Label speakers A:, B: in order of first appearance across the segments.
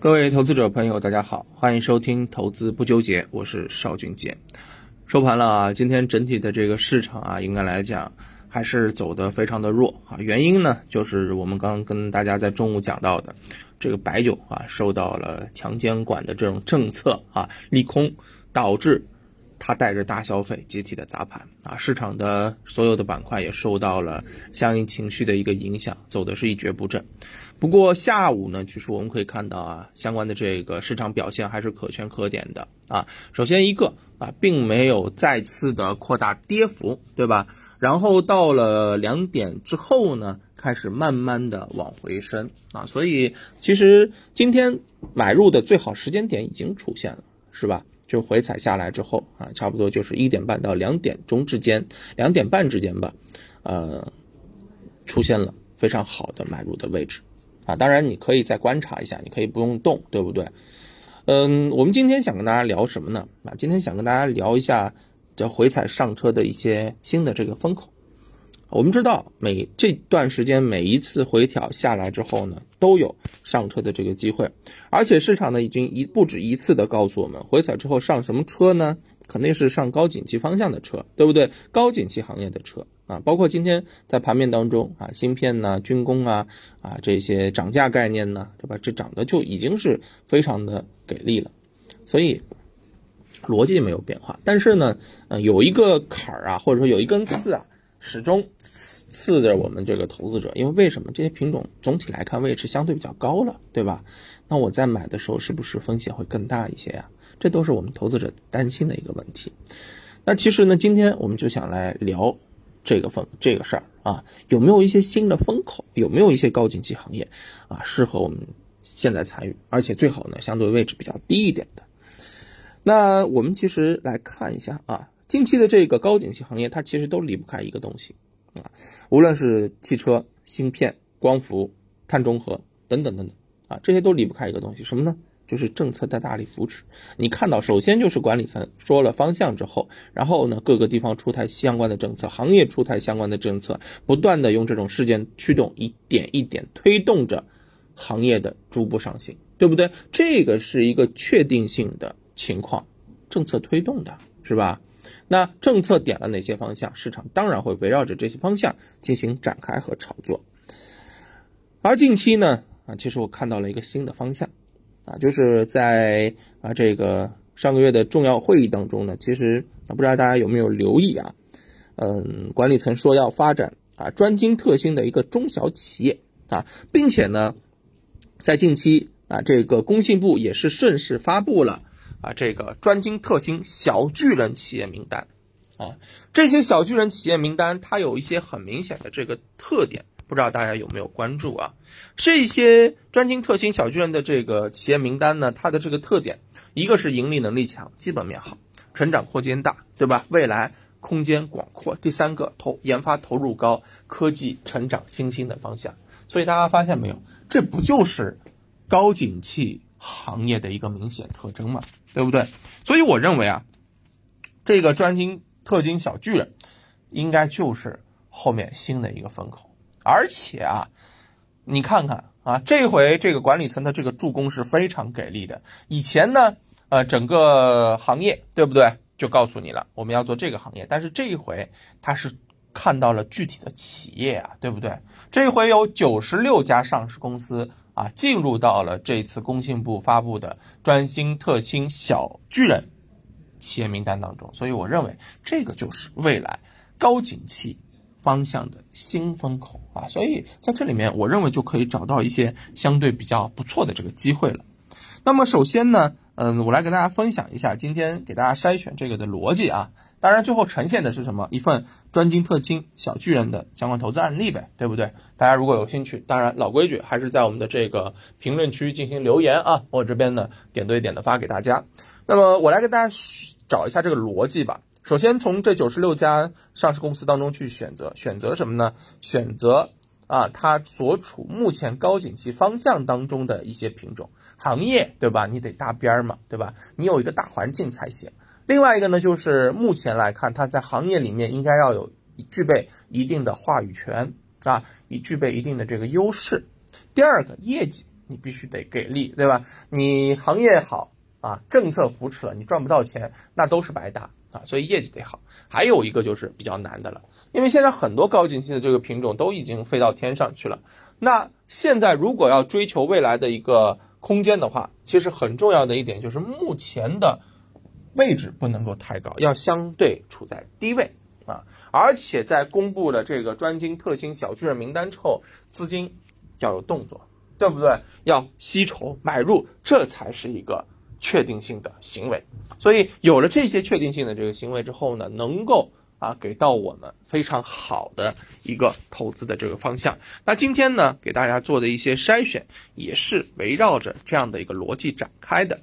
A: 各位投资者朋友，大家好，欢迎收听《投资不纠结》，我是邵俊杰。收盘了啊，今天整体的这个市场啊，应该来讲还是走得非常的弱啊。原因呢，就是我们刚刚跟大家在中午讲到的，这个白酒啊受到了强监管的这种政策啊利空，导致。它带着大消费集体的砸盘啊，市场的所有的板块也受到了相应情绪的一个影响，走的是一蹶不振。不过下午呢，其实我们可以看到啊，相关的这个市场表现还是可圈可点的啊。首先一个啊，并没有再次的扩大跌幅，对吧？然后到了两点之后呢，开始慢慢的往回升啊，所以其实今天买入的最好时间点已经出现了，是吧？就回踩下来之后啊，差不多就是一点半到两点钟之间，两点半之间吧，呃，出现了非常好的买入的位置啊。当然，你可以再观察一下，你可以不用动，对不对？嗯，我们今天想跟大家聊什么呢？啊，今天想跟大家聊一下叫回踩上车的一些新的这个风口。我们知道，每这段时间每一次回调下来之后呢，都有上车的这个机会，而且市场呢已经一不止一次的告诉我们，回踩之后上什么车呢？肯定是上高景气方向的车，对不对？高景气行业的车啊，包括今天在盘面当中啊，芯片呢、军工啊啊这些涨价概念呢，对吧？这涨的就已经是非常的给力了，所以逻辑没有变化，但是呢，呃，有一个坎儿啊，或者说有一根刺啊。始终刺刺着我们这个投资者，因为为什么这些品种总体来看位置相对比较高了，对吧？那我在买的时候是不是风险会更大一些呀？这都是我们投资者担心的一个问题。那其实呢，今天我们就想来聊这个风这个事儿啊，有没有一些新的风口？有没有一些高景气行业啊，适合我们现在参与？而且最好呢，相对位置比较低一点的。那我们其实来看一下啊。近期的这个高景气行业，它其实都离不开一个东西啊，无论是汽车、芯片、光伏、碳中和等等等等啊，这些都离不开一个东西，什么呢？就是政策的大力扶持。你看到，首先就是管理层说了方向之后，然后呢，各个地方出台相关的政策，行业出台相关的政策，不断的用这种事件驱动，一点一点推动着行业的逐步上行，对不对？这个是一个确定性的情况，政策推动的是吧？那政策点了哪些方向，市场当然会围绕着这些方向进行展开和炒作。而近期呢，啊，其实我看到了一个新的方向，啊，就是在啊这个上个月的重要会议当中呢，其实啊不知道大家有没有留意啊，嗯，管理层说要发展啊专精特新的一个中小企业啊，并且呢，在近期啊这个工信部也是顺势发布了。啊，这个专精特新小巨人企业名单，啊，这些小巨人企业名单，它有一些很明显的这个特点，不知道大家有没有关注啊？这些专精特新小巨人的这个企业名单呢，它的这个特点，一个是盈利能力强，基本面好，成长空间大，对吧？未来空间广阔。第三个投研发投入高，科技成长新兴的方向。所以大家发现没有，这不就是高景气行业的一个明显特征吗？对不对？所以我认为啊，这个专精特精小巨人，应该就是后面新的一个风口。而且啊，你看看啊，这回这个管理层的这个助攻是非常给力的。以前呢，呃，整个行业对不对，就告诉你了，我们要做这个行业。但是这一回他是看到了具体的企业啊，对不对？这回有九十六家上市公司。啊，进入到了这次工信部发布的专精特新小巨人企业名单当中，所以我认为这个就是未来高景气方向的新风口啊，所以在这里面，我认为就可以找到一些相对比较不错的这个机会了。那么首先呢，嗯，我来跟大家分享一下今天给大家筛选这个的逻辑啊。当然，最后呈现的是什么？一份专精特精小巨人的相关投资案例呗，对不对？大家如果有兴趣，当然老规矩，还是在我们的这个评论区进行留言啊，我这边呢点对点的发给大家。那么我来给大家找一下这个逻辑吧。首先从这九十六家上市公司当中去选择，选择什么呢？选择啊，它所处目前高景气方向当中的一些品种行业，对吧？你得搭边儿嘛，对吧？你有一个大环境才行。另外一个呢，就是目前来看，它在行业里面应该要有具备一定的话语权啊，以具备一定的这个优势。第二个，业绩你必须得给力，对吧？你行业好啊，政策扶持了，你赚不到钱，那都是白搭啊。所以业绩得好。还有一个就是比较难的了，因为现在很多高景气的这个品种都已经飞到天上去了。那现在如果要追求未来的一个空间的话，其实很重要的一点就是目前的位置不能够太高，要相对处在低位啊。而且在公布了这个专精特新小巨人名单之后，资金要有动作，对不对？要吸筹买入，这才是一个确定性的行为。所以有了这些确定性的这个行为之后呢，能够啊给到我们非常好的一个投资的这个方向。那今天呢，给大家做的一些筛选，也是围绕着这样的一个逻辑展开的。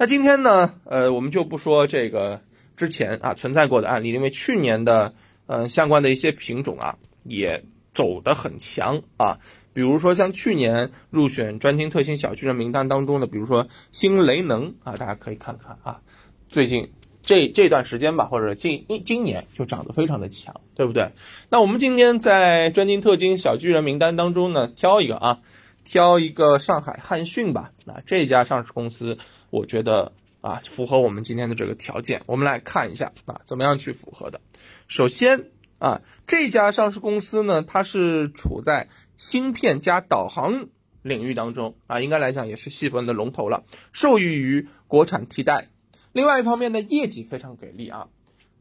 A: 那今天呢，呃，我们就不说这个之前啊存在过的案例，因为去年的。嗯，相关的一些品种啊，也走得很强啊。比如说像去年入选专精特新小巨人名单当中的，比如说新雷能啊，大家可以看看啊。最近这这段时间吧，或者近一今年就涨得非常的强，对不对？那我们今天在专精特精小巨人名单当中呢，挑一个啊，挑一个上海汉讯吧。那这家上市公司，我觉得。啊，符合我们今天的这个条件，我们来看一下啊，怎么样去符合的？首先啊，这家上市公司呢，它是处在芯片加导航领域当中啊，应该来讲也是细分的龙头了，受益于国产替代。另外一方面呢，业绩非常给力啊，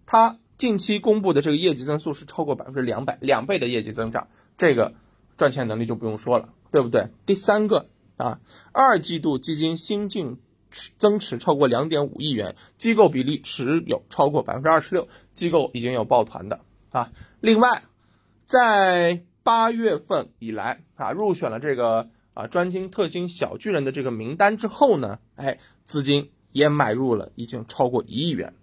A: 它近期公布的这个业绩增速是超过百分之两百，两倍的业绩增长，这个赚钱能力就不用说了，对不对？第三个啊，二季度基金新进。增持超过两点五亿元，机构比例持有超过百分之二十六，机构已经有抱团的啊。另外，在八月份以来啊，入选了这个啊专精特新小巨人的这个名单之后呢，哎，资金也买入了，已经超过一亿元。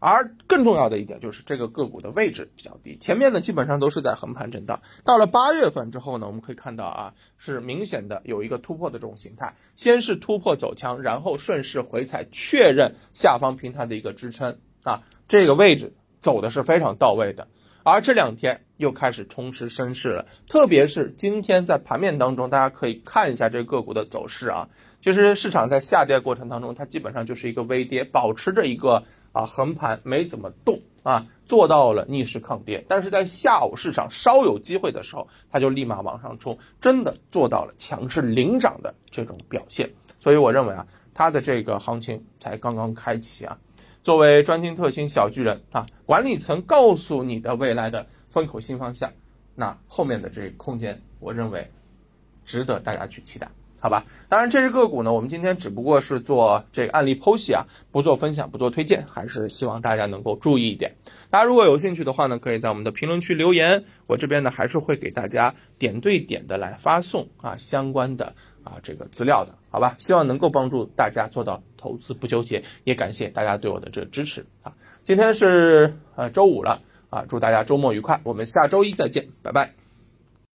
A: 而更重要的一点就是这个个股的位置比较低，前面呢基本上都是在横盘震荡，到了八月份之后呢，我们可以看到啊，是明显的有一个突破的这种形态，先是突破走强，然后顺势回踩，确认下方平台的一个支撑。啊，这个位置走的是非常到位的，而这两天又开始冲刺升势了，特别是今天在盘面当中，大家可以看一下这个个股的走势啊，就是市场在下跌过程当中，它基本上就是一个微跌，保持着一个。啊，横盘没怎么动啊，做到了逆势抗跌，但是在下午市场稍有机会的时候，它就立马往上冲，真的做到了强势领涨的这种表现。所以我认为啊，它的这个行情才刚刚开启啊。作为专精特新小巨人啊，管理层告诉你的未来的风口新方向，那后面的这个空间，我认为值得大家去期待。好吧，当然这只个股呢，我们今天只不过是做这个案例剖析啊，不做分享，不做推荐，还是希望大家能够注意一点。大家如果有兴趣的话呢，可以在我们的评论区留言，我这边呢还是会给大家点对点的来发送啊相关的啊这个资料的，好吧？希望能够帮助大家做到投资不纠结，也感谢大家对我的这个支持啊。今天是呃周五了啊，祝大家周末愉快，我们下周一再见，拜拜。